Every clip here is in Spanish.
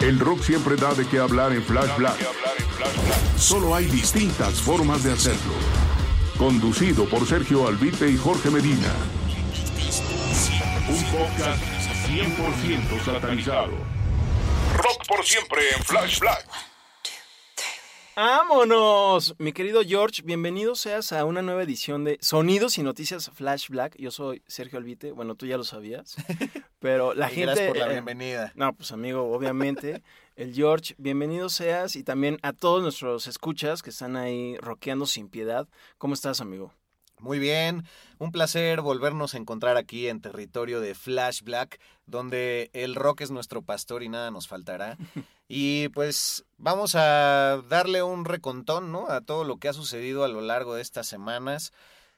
El rock siempre da de qué hablar en Flash Black. Solo hay distintas formas de hacerlo. Conducido por Sergio Albite y Jorge Medina. Un podcast 100% satanizado. Rock por siempre en Flash Black. ¡Vámonos! Mi querido George, bienvenido seas a una nueva edición de Sonidos y Noticias Flash Black. Yo soy Sergio Albite, bueno, tú ya lo sabías, pero la Y gente... gracias por la eh, bienvenida. No, pues amigo, obviamente. El George, bienvenido seas y también a todos nuestros escuchas que están ahí rockeando sin piedad. ¿Cómo estás, amigo? Muy bien, un placer volvernos a encontrar aquí en territorio de Flash Black, donde el rock es nuestro pastor y nada nos faltará. Y pues vamos a darle un recontón, ¿no? A todo lo que ha sucedido a lo largo de estas semanas.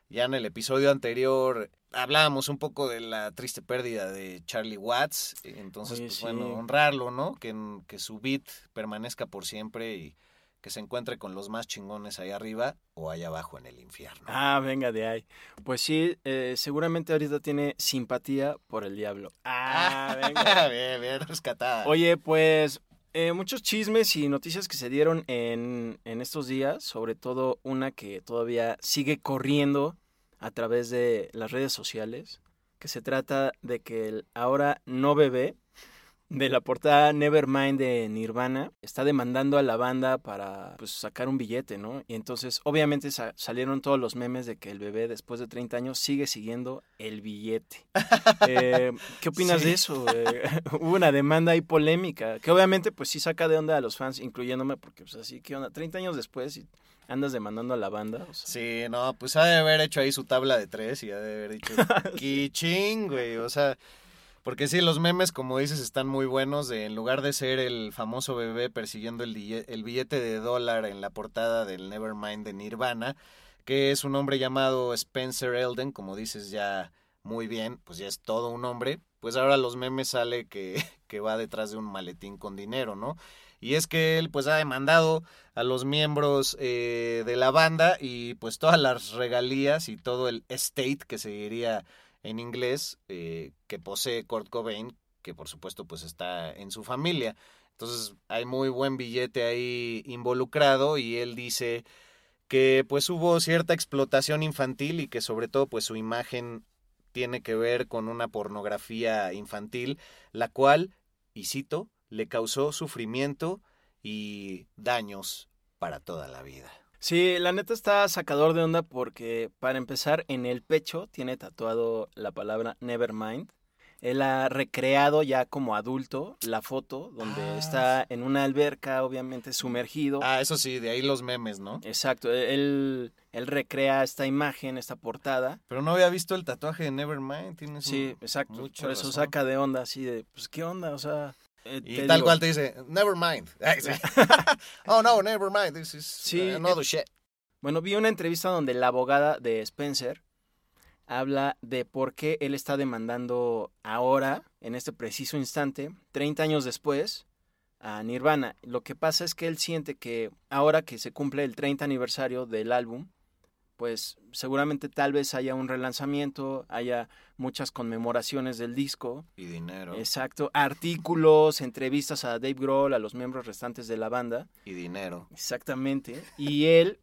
Ya en el episodio anterior hablábamos un poco de la triste pérdida de Charlie Watts, entonces Oye, pues sí. bueno, honrarlo, ¿no? Que, que su beat permanezca por siempre y que se encuentre con los más chingones ahí arriba o allá abajo en el infierno. Ah, venga de ahí. Pues sí, eh, seguramente ahorita tiene simpatía por el diablo. Ah, venga. bien, bien rescatada. Oye, pues eh, muchos chismes y noticias que se dieron en, en estos días, sobre todo una que todavía sigue corriendo a través de las redes sociales, que se trata de que el ahora no bebé de la portada Nevermind de Nirvana está demandando a la banda para pues, sacar un billete, ¿no? Y entonces obviamente sa- salieron todos los memes de que el bebé después de 30 años sigue siguiendo el billete. Eh, ¿Qué opinas Sí. de eso? Eh, hubo una demanda ahí polémica, que obviamente pues sí saca de onda a los fans, incluyéndome, porque pues así, ¿qué onda? 30 años después y andas demandando a la banda. O sea, Sí, no, pues ha de haber hecho ahí su tabla de tres y ha de haber dicho, ¡Kiching, güey! O sea, porque sí, los memes, como dices, están muy buenos. De, en lugar de ser el famoso bebé persiguiendo el, el billete de dólar en la portada del Nevermind de Nirvana, que es un hombre llamado Spencer Elden, como dices ya muy bien, pues ya es todo un hombre. Pues ahora los memes sale que, que va detrás de un maletín con dinero, ¿no? Y es que él pues ha demandado a los miembros eh, de la banda y pues todas las regalías y todo el estate que se diría en inglés eh, que posee Kurt Cobain, que por supuesto pues está en su familia. Entonces hay muy buen billete ahí involucrado y él dice que pues hubo cierta explotación infantil y que sobre todo pues su imagen tiene que ver con una pornografía infantil, la cual, y cito, le causó sufrimiento y daños para toda la vida. Sí, la neta está sacador de onda porque, para empezar, en el pecho tiene tatuado la palabra Nevermind. Él ha recreado ya como adulto la foto donde Ah, está en una alberca, obviamente sumergido. Ah, eso sí, de ahí los memes, ¿no? Exacto, él, él recrea esta imagen, esta portada. Pero no había visto el tatuaje de Nevermind. Tienes Sí, un- exacto. Por eso razón. saca de onda, así de, pues, ¿qué onda? O sea. Eh, Y tal digo, cual te dice, Nevermind. Ay, sí. oh, no, Nevermind. This is Sí, uh, another eh, shit. Bueno, vi una entrevista donde la abogada de Spencer habla de por qué él está demandando ahora, en este preciso instante, 30 años después, a Nirvana. Lo que pasa es que él siente que ahora que se cumple el 30 aniversario del álbum, pues seguramente tal vez haya un relanzamiento, haya muchas conmemoraciones del disco. Y dinero. Exacto, artículos, entrevistas a Dave Grohl, a los miembros restantes de la banda. Y dinero. Exactamente. Y él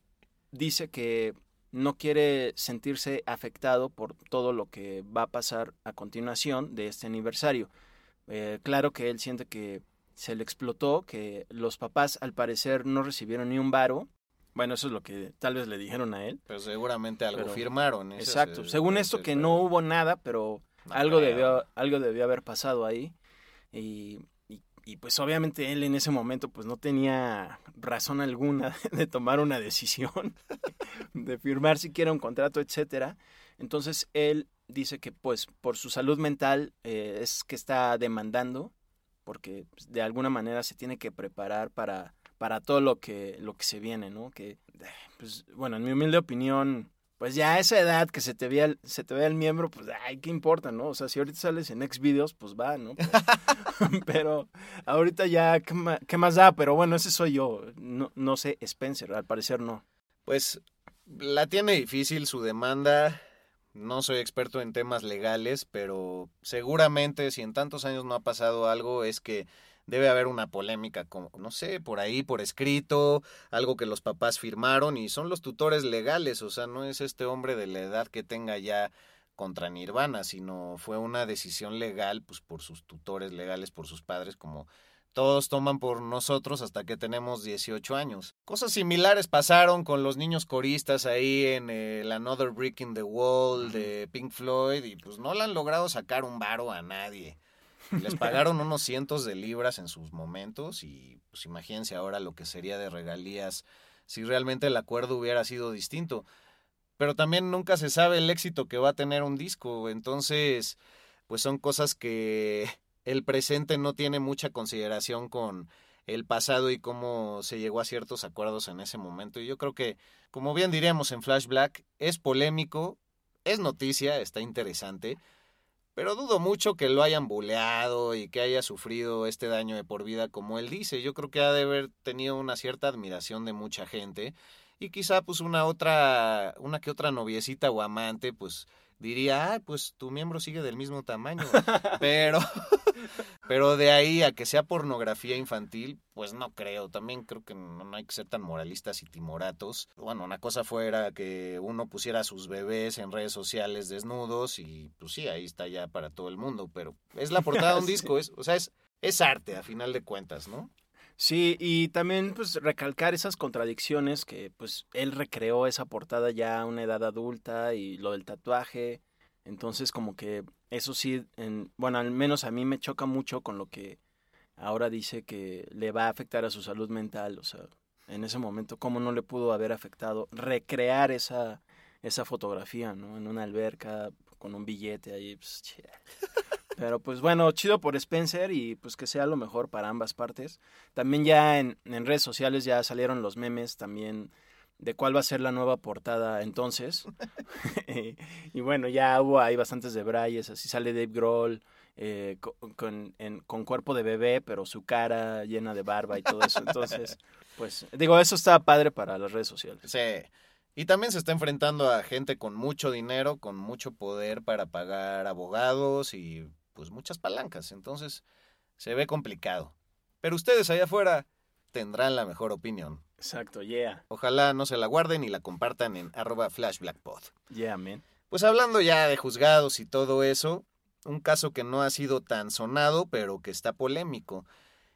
dice que no quiere sentirse afectado por todo lo que va a pasar a continuación de este aniversario. Eh, claro que él siente que se le explotó, que los papás al parecer no recibieron ni un varo. Bueno, eso es lo que tal vez le dijeron a él. Pero seguramente algo firmaron. Exacto. Según esto que no hubo nada, pero algo, debió, algo debió haber pasado ahí. Y, y, pues obviamente él en ese momento pues no tenía razón alguna de tomar una decisión, de firmar siquiera un contrato, etcétera. Entonces él dice que pues por su salud mental eh, es que está demandando porque pues, de alguna manera se tiene que preparar para, para todo lo que, lo que se viene, ¿no? Que, pues, bueno, en mi humilde opinión, pues ya a esa edad que se te vea el, se te vea el miembro, pues, ay, ¿qué importa, no? O sea, si ahorita sales en X videos, pues va, ¿no? Pero, ahorita ya, ¿qué más, ¿qué más, da? Pero bueno, ese soy yo, no, no sé, Spencer, al parecer no. Pues la tiene difícil su demanda, no soy experto en temas legales, pero seguramente si en tantos años no ha pasado algo es que debe haber una polémica, como, no sé, por ahí, por escrito, algo que los papás firmaron y son los tutores legales, o sea, no es este hombre de la edad que tenga ya contra Nirvana, sino fue una decisión legal, pues por sus tutores legales, por sus padres, como todos toman por nosotros hasta que tenemos 18 años. Cosas similares pasaron con los niños coristas ahí en el Another Brick in the Wall de Pink Floyd y pues no le han logrado sacar un varo a nadie. Les pagaron unos cientos de libras en sus momentos y pues imagínense ahora lo que sería de regalías si realmente el acuerdo hubiera sido distinto. Pero también nunca se sabe el éxito que va a tener un disco, entonces pues son cosas que el presente no tiene mucha consideración con el pasado y cómo se llegó a ciertos acuerdos en ese momento. Y yo creo que, como bien diríamos en Flash Black, es polémico, es noticia, está interesante, pero dudo mucho que lo hayan buleado y que haya sufrido este daño de por vida como él dice. Yo creo que ha de haber tenido una cierta admiración de mucha gente y quizá pues una otra, una que otra noviecita o amante, pues diría, ah, pues tu miembro sigue del mismo tamaño. Pero, pero de ahí a que sea pornografía infantil, pues no creo. También creo que no, hay que ser tan moralistas y timoratos. Bueno, una cosa fuera que uno pusiera a sus bebés en redes sociales desnudos y pues sí, ahí está ya para todo el mundo. Pero es la portada de un disco, es, o sea, es, es arte a final de cuentas, ¿no? Sí, y también pues recalcar esas contradicciones que pues él recreó esa portada ya a una edad adulta y lo del tatuaje. Entonces como que eso sí, en, bueno, al menos a mí me choca mucho con lo que ahora dice que le va a afectar a su salud mental. O sea, en ese momento, ¿cómo no le pudo haber afectado recrear esa, esa fotografía, ¿no? En una alberca con un billete ahí. Pues, pero pues bueno, chido por Spencer y pues que sea lo mejor para ambas partes. También ya en, redes sociales ya salieron los memes también de cuál va a ser la nueva portada entonces. y bueno, ya hubo ahí bastantes de Brayes, así sale Dave Grohl eh, con, con, cuerpo de bebé, pero su cara llena de barba y todo eso. Entonces, pues digo, eso está padre para las redes sociales. Sí. Y también se está enfrentando a gente con mucho dinero, con mucho poder para pagar abogados y pues muchas palancas, entonces se ve complicado. Pero ustedes allá afuera tendrán la mejor opinión. Exacto, yeah. Ojalá no se la guarden y la compartan en arroba flashblackpod. Yeah, man. Pues hablando ya de juzgados y todo eso, un caso que no ha sido tan sonado, pero que está polémico.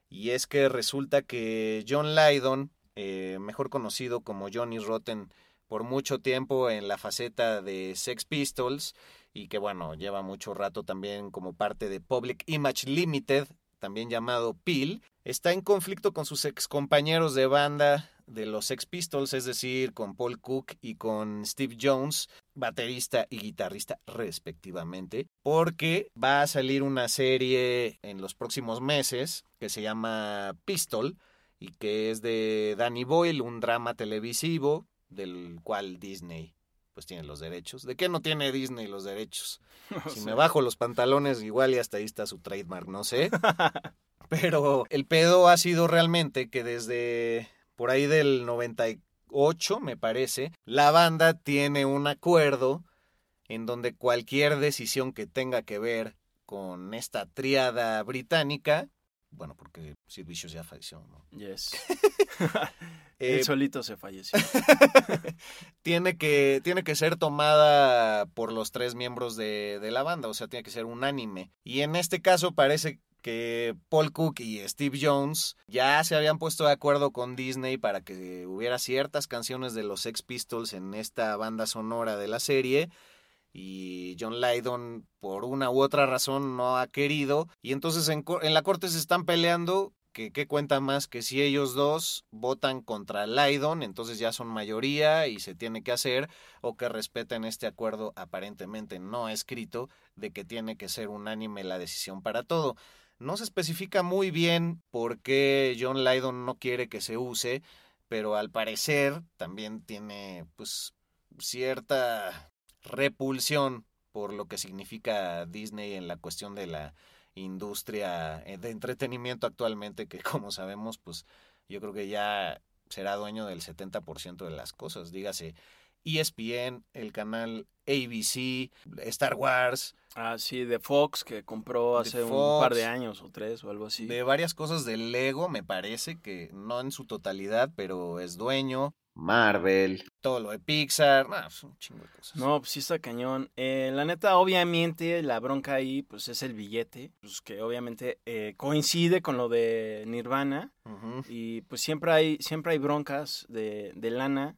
Y es que resulta que John Lydon, eh, mejor conocido como Johnny Rotten por mucho tiempo en la faceta de Sex Pistols, y que bueno, lleva mucho rato también como parte de Public Image Limited, también llamado PIL, está en conflicto con sus ex compañeros de banda de los Sex Pistols, es decir, con Paul Cook y con Steve Jones, baterista y guitarrista respectivamente, porque va a salir una serie en los próximos meses que se llama Pistol y que es de Danny Boyle, un drama televisivo del cual Disney pues tiene los derechos. ¿De qué no tiene Disney los derechos? Si me bajo los pantalones, igual y hasta ahí está su trademark, no sé. Pero el pedo ha sido realmente que desde por ahí del 98, me parece, la banda tiene un acuerdo en donde cualquier decisión que tenga que ver con esta triada británica bueno, porque Sid Vicious ya falleció, ¿no? Yes. Eh, Él solito se falleció. tiene, que, tiene que ser tomada por los tres miembros de, de la banda, o sea, tiene que ser unánime. Y en este caso parece que Paul Cook y Steve Jones ya se habían puesto de acuerdo con Disney para que hubiera ciertas canciones de los Sex Pistols en esta banda sonora de la serie y John Lydon por una u otra razón no ha querido y entonces en, en la corte se están peleando que qué cuenta más que si ellos dos votan contra Lydon entonces ya son mayoría y se tiene que hacer o que respeten este acuerdo aparentemente no escrito de que tiene que ser unánime la decisión para todo. No se especifica muy bien por qué John Lydon no quiere que se use, pero al parecer también tiene pues cierta repulsión por lo que significa Disney en la cuestión de la industria eh, de entretenimiento actualmente, que como sabemos, pues yo creo que ya será dueño del 70% de las cosas. Dígase ESPN, el canal ABC, Star Wars, Ah, sí, de Fox, que compró hace un par de años o tres o algo así. de varias cosas de Lego, me parece que no en su totalidad, pero es dueño. Marvel, todo lo de Pixar, nah, es un chingo de cosas. No, pues sí está cañón. Eh, la neta, obviamente, la bronca ahí, pues es el billete, pues que obviamente eh, coincide con lo de Nirvana. Y pues siempre hay, siempre hay broncas de, de lana.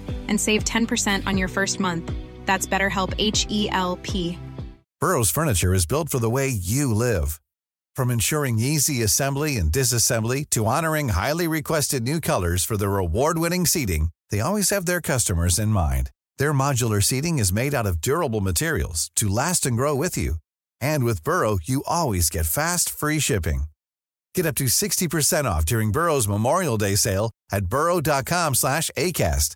and save 10% on your first month. That's BetterHelp H E L P. Burrow's furniture is built for the way you live. From ensuring easy assembly and disassembly to honoring highly requested new colors for their award-winning seating, they always have their customers in mind. Their modular seating is made out of durable materials to last and grow with you. And with Burrow, you always get fast, free shipping. Get up to 60% off during Burrow's Memorial Day sale at burrow.com slash ACAST.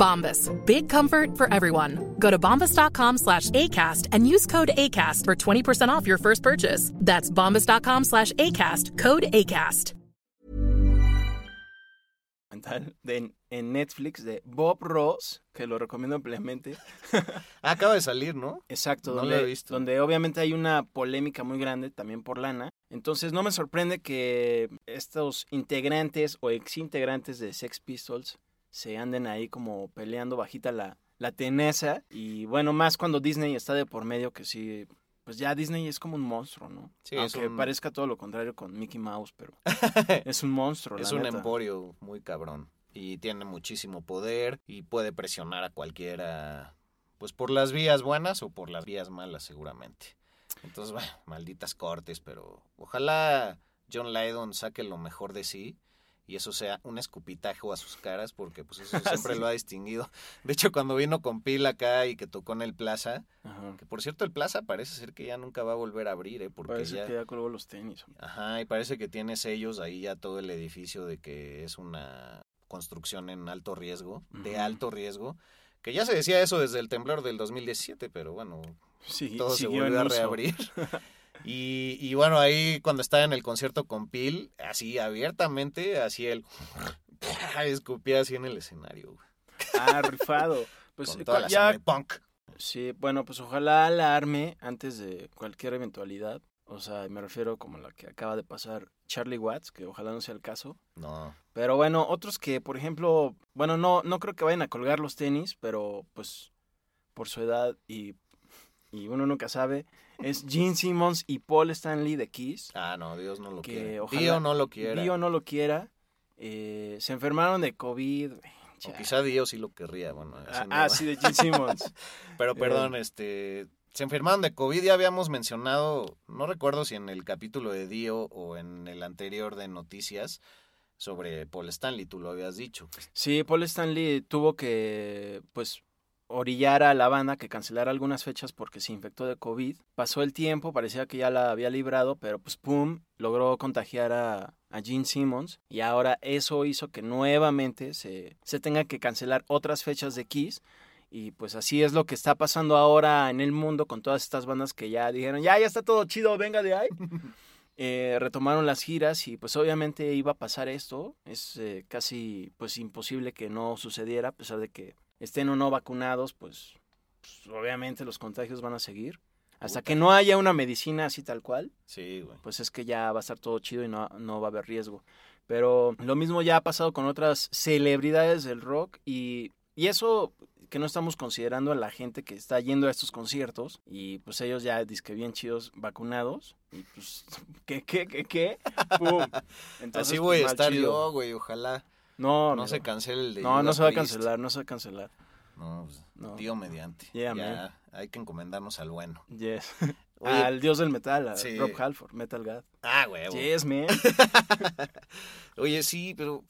Bombas. Big comfort for everyone. Go to bombas.com slash ACAST and use code ACAST for 20% off your first purchase. That's bombas.com slash ACAST. Code ACAST. de, en Netflix de Bob Ross, que lo recomiendo ampliamente. Acaba de salir, ¿no? Exacto, No lo he visto. donde obviamente hay una polémica muy grande también por lana. Entonces no me sorprende que estos integrantes o exintegrantes de Sex Pistols se anden ahí como peleando bajita la, la tenesa. Y bueno, más cuando Disney está de por medio, que sí, pues ya Disney es como un monstruo, ¿no? Sí, Aunque un- parezca todo lo contrario con Mickey Mouse, pero es un monstruo. Es un emporio muy cabrón. Y tiene muchísimo poder y puede presionar a cualquiera, pues por las vías buenas o por las vías malas seguramente. Entonces, bueno, malditas cortes, pero ojalá John Lydon saque lo mejor de sí y eso sea un escupitajo a sus caras porque pues eso siempre Sí. lo ha distinguido. De hecho, cuando vino con Pil acá y que tocó en el Plaza, Ajá. que por cierto el Plaza parece ser que ya nunca va a volver a abrir, ¿eh? Porque Parece ya... que ya colgó los tenis. Ajá, y parece que tiene sellos ahí ya todo el edificio de que es una construcción en alto riesgo, de alto riesgo, que ya se decía eso desde el temblor del 2017, pero bueno, Sí, todo se volvió a reabrir. Y, y bueno, ahí cuando estaba en el concierto con Pil, así abiertamente, así él escupía así en el escenario. güey. Ah, rifado. Pues con toda la ya, punk. sí, bueno, pues ojalá la arme antes de cualquier eventualidad. O sea, me refiero como la que acaba de pasar Charlie Watts, que ojalá no sea el caso. No. Pero bueno, otros que, por ejemplo, bueno, no, no creo que vayan a colgar los tenis, pero pues por su edad y, y uno nunca sabe, es Gene Simmons y Paul Stanley de Kiss. Ah, no, Dios no lo Que quiere. ojalá- Dio no lo quiera. Dio no lo quiera. eh, se enfermaron de COVID. O quizá Dio sí lo querría, bueno. Ah, no. ah, sí, de Gene Simmons. Pero Eh, perdón, este. Se enfermaron de COVID, ya habíamos mencionado, no recuerdo si en el capítulo de Dio o en el anterior de Noticias, sobre Paul Stanley, tú lo habías dicho. Sí, Paul Stanley tuvo que, pues, orillar a la banda que cancelara algunas fechas porque se infectó de COVID. Pasó el tiempo, parecía que ya la había librado, pero pues, pum, logró contagiar a, a Gene Simmons. Y ahora eso hizo que nuevamente se, se tenga que cancelar otras fechas de Kiss. Y pues así es lo que está pasando ahora en el mundo con todas estas bandas que ya dijeron, ya, ya está todo chido, venga de ahí. Eh, retomaron las giras y pues obviamente iba a pasar esto. Es eh, casi pues imposible que no sucediera a pesar de que estén o no vacunados, pues, pues, obviamente los contagios van a seguir. Hasta que no haya una medicina así tal cual, Sí, güey. pues es que ya va a estar todo chido y no, no va a haber riesgo. Pero lo mismo ya ha pasado con otras celebridades del rock y, y eso que no estamos considerando a la gente que está yendo a estos conciertos y pues ellos ya que bien chidos vacunados y pues ¿qué qué qué qué? ¡Pum! Entonces, Así voy a pues, estar yo, güey, ojalá No, no amigo. se cancele el de No, no se va a cancelar, no se va a cancelar. No, pues, No. tío mediante. Yeah, ya man. hay que encomendarnos al bueno. Yes. Oye, Al dios del metal, a Sí. Rob Halford, Metal God. ah, güey. Yes, man. Oye, sí, pero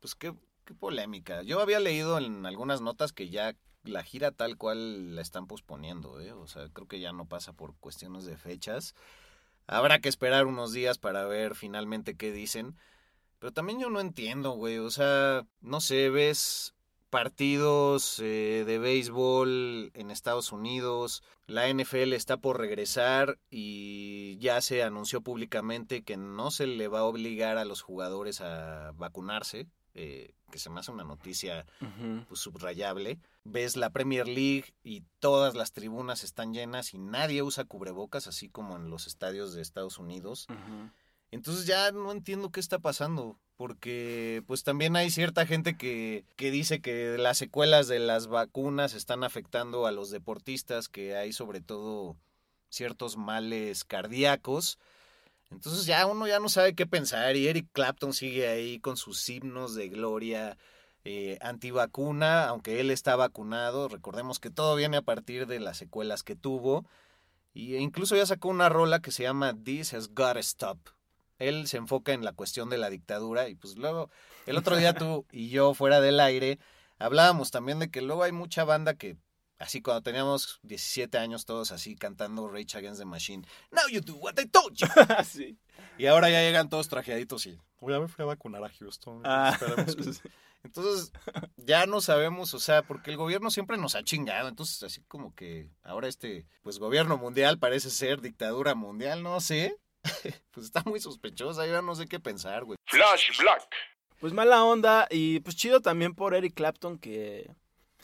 pues qué, qué polémica. Yo había leído en algunas notas que ya la gira tal cual la están posponiendo, ¿eh? O sea, creo que ya no pasa por cuestiones de fechas. Habrá que esperar unos días para ver finalmente qué dicen. Pero también yo no entiendo, güey. O sea, no sé, ves partidos eh, de béisbol en Estados Unidos, la NFL está por regresar y ya se anunció públicamente que no se le va a obligar a los jugadores a vacunarse, eh, que se me hace una noticia pues, subrayable. Ves la Premier League y todas las tribunas están llenas y nadie usa cubrebocas, así como en los estadios de Estados Unidos. Entonces ya no entiendo qué está pasando, porque pues también hay cierta gente que, que dice que las secuelas de las vacunas están afectando a los deportistas, que hay sobre todo ciertos males cardíacos. Entonces ya uno ya no sabe qué pensar y Eric Clapton sigue ahí con sus himnos de gloria eh, antivacuna, aunque él está vacunado. Recordemos que todo viene a partir de las secuelas que tuvo. Y incluso ya sacó una rola que se llama This Has Gotta Stop. Él se enfoca en la cuestión de la dictadura y pues luego el otro día tú y yo fuera del aire hablábamos también de que luego hay mucha banda que así cuando teníamos 17 años todos así cantando Rage Against the Machine. Now you do what I told you. sí. Y ahora ya llegan todos trajeaditos y "Oh, ya me fui a vacunar a Houston. Ah, Esperemos que-". sí. Entonces, ya no sabemos, o sea, porque el gobierno siempre nos ha chingado. Entonces, así como que ahora este, pues, gobierno mundial parece ser dictadura mundial, no sé. pues está muy sospechosa, yo ya no sé qué pensar, güey. Flash Black. Pues mala onda y pues chido también por Eric Clapton que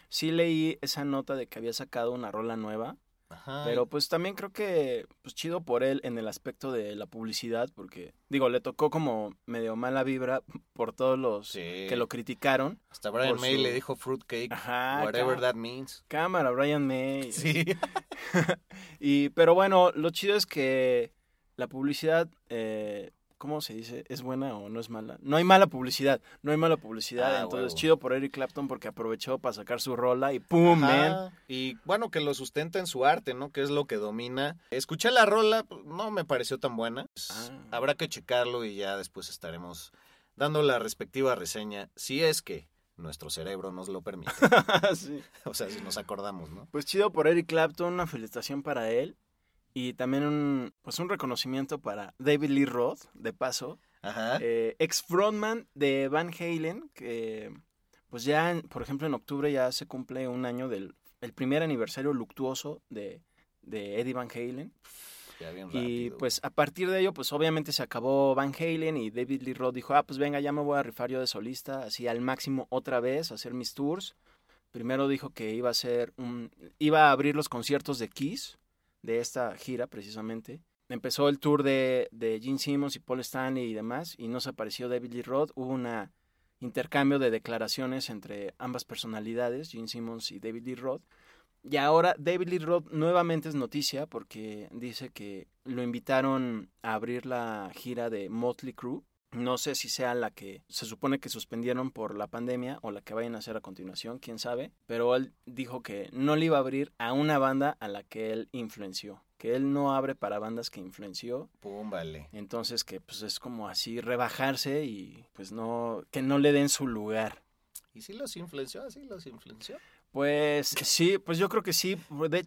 sí leí esa nota de que había sacado una rola nueva, Ajá. pero pues también creo que pues chido por él en el aspecto de la publicidad porque digo, le tocó como medio mala vibra por todos los Sí. que lo criticaron. Hasta Brian May su- le dijo fruitcake, Ajá, whatever that means. Cámara, Brian May. Sí. y, pero bueno, lo chido es que la publicidad, eh, ¿cómo se dice? ¿Es buena o no es mala? No hay mala publicidad, no hay mala publicidad. Ah, entonces, huevo. chido por Eric Clapton porque aprovechó para sacar su rola y ¡pum, man! Y bueno, que lo sustenta en su arte, ¿no? Que es lo que domina. Escuché la rola, pues, no me pareció tan buena. Ah. Habrá que checarlo y ya después estaremos dando la respectiva reseña, si es que nuestro cerebro nos lo permite. Sí. o sea, si nos acordamos, ¿no? Pues chido por Eric Clapton, una felicitación para él. Y también un, pues un reconocimiento para David Lee Roth, de paso. Ajá. eh, ex frontman de Van Halen, que pues ya, en- por ejemplo, en octubre ya se cumple un año del el primer aniversario luctuoso de, de Eddie Van Halen. Ya bien Y pues a partir de ello, pues obviamente se acabó Van Halen y David Lee Roth dijo, ah, pues venga, ya me voy a rifar yo de solista, así al máximo otra vez, a hacer mis tours. Primero dijo que iba a ser un, iba a abrir los conciertos de Kiss de esta gira precisamente. Empezó el tour de, de Gene Simmons y Paul Stanley y demás y no se apareció David Lee Roth. Hubo un intercambio de declaraciones entre ambas personalidades, Gene Simmons y David Lee Roth. Y ahora David Lee Roth nuevamente es noticia porque dice que lo invitaron a abrir la gira de Motley Crue no sé si sea la que se supone que suspendieron por la pandemia o la que vayan a hacer a continuación, quién sabe. Pero él dijo que no le iba a abrir a una banda a la que él influenció. Que él no abre para bandas que influenció. Pum, vale. Entonces que pues es como así rebajarse y pues no, que no le den su lugar. ¿Y si los influenció? ¿Así los influenció? Pues sí, pues yo creo que sí.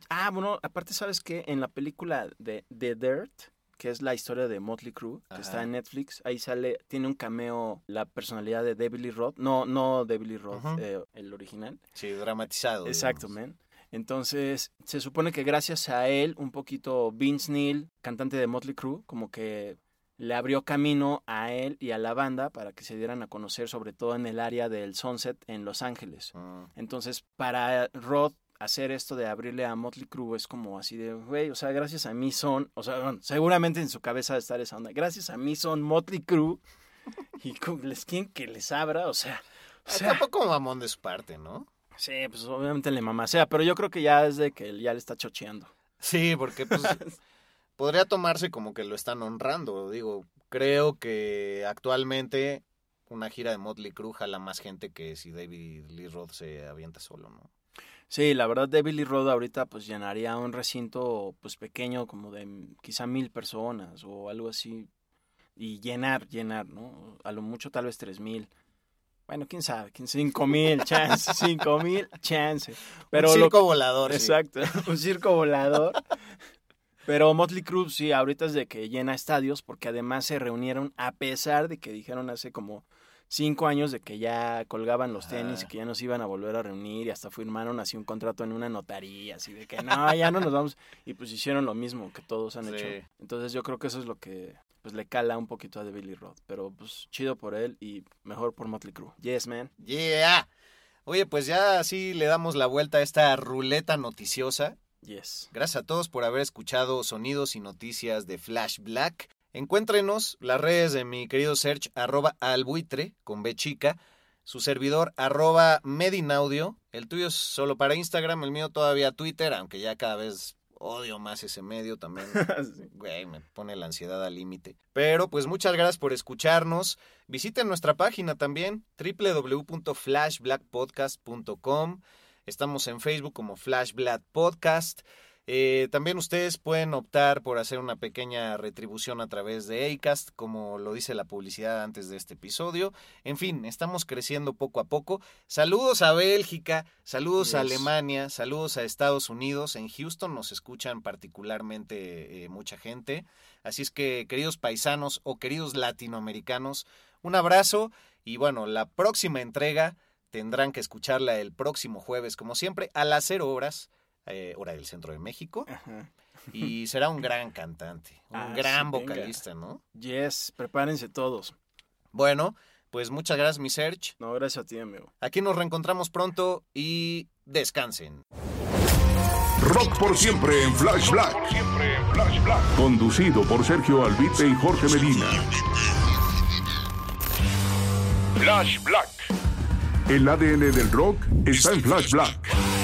ah, bueno, aparte sabes que en la película de The Dirt, que es la historia de Motley Crue, que está en Netflix. Ahí sale, tiene un cameo la personalidad de David Lee Roth. No, no David Lee Roth, eh, el original. Sí, dramatizado. Exacto, man. Entonces, se supone que gracias a él, un poquito Vince Neil, cantante de Motley Crue, como que le abrió camino a él y a la banda para que se dieran a conocer, sobre todo en el área del Sunset en Los Ángeles. Ah. Entonces, para Roth hacer esto de abrirle a Motley Crue es como así de, güey, o sea, gracias a mí son, o sea, seguramente en su cabeza de estar esa onda, gracias a mí son Motley Crue y les quieren que les abra, o sea... O sea tampoco mamón de su parte, ¿no? Sí, pues obviamente le sea pero yo creo que ya es de que ya le está chocheando. Sí, porque pues podría tomarse como que lo están honrando, digo, creo que actualmente una gira de Motley Crue jala más gente que si David Lee Roth se avienta solo, ¿no? Sí, la verdad David Lee Roth ahorita pues llenaría un recinto pues pequeño como de quizá mil personas o algo así y llenar, llenar, ¿no? A lo mucho tal vez tres mil. Bueno, quién sabe, cinco mil, chance, cinco mil, chance. Pero un circo volador. Exacto, un circo volador. Pero Motley Crue sí, ahorita es de que llena estadios porque además se reunieron a pesar de que dijeron hace como cinco años de que ya colgaban los tenis y que ya nos iban a volver a reunir y hasta firmaron así un contrato en una notaría, así de que no, ya no nos vamos. Y pues hicieron lo mismo que todos han hecho. Entonces yo creo que eso es lo que pues le cala un poquito a The Billy Roth. Pero pues chido por él y mejor por Motley Crue. Yes, man. Yeah. Oye, pues ya así le damos la vuelta a esta ruleta noticiosa. Yes. Gracias a todos por haber escuchado sonidos y noticias de Flash Black. Encuéntrenos las redes de mi querido Search, arroba albuitre, con B chica, su servidor, arroba medinaudio, el tuyo es solo para Instagram, el mío todavía Twitter, aunque ya cada vez odio más ese medio también. Güey, me pone la ansiedad al límite. Pero pues muchas gracias por escucharnos. Visiten nuestra página también, www.flashblackpodcast.com. Estamos en Facebook como Flash Black Podcast. Eh, también ustedes pueden optar por hacer una pequeña retribución a través de ACAST, como lo dice la publicidad antes de este episodio. En fin, estamos creciendo poco a poco. Saludos a Bélgica, saludos a Alemania, saludos a Estados Unidos. En Houston nos escuchan particularmente eh, mucha gente. Así es que, queridos paisanos o queridos latinoamericanos, un abrazo y bueno, la próxima entrega tendrán que escucharla el próximo jueves, como siempre, a las cero horas eh, hora del centro de México. Y será un gran cantante, un ah, gran vocalista, ¿no? Yes, prepárense todos. Bueno, pues muchas gracias, mi Serge. No, gracias a ti, amigo. Aquí nos reencontramos pronto y descansen. Rock por siempre en Flash Black. Conducido por Sergio Albite y Jorge Medina. Flash Black. El ADN del rock está en Flash Black.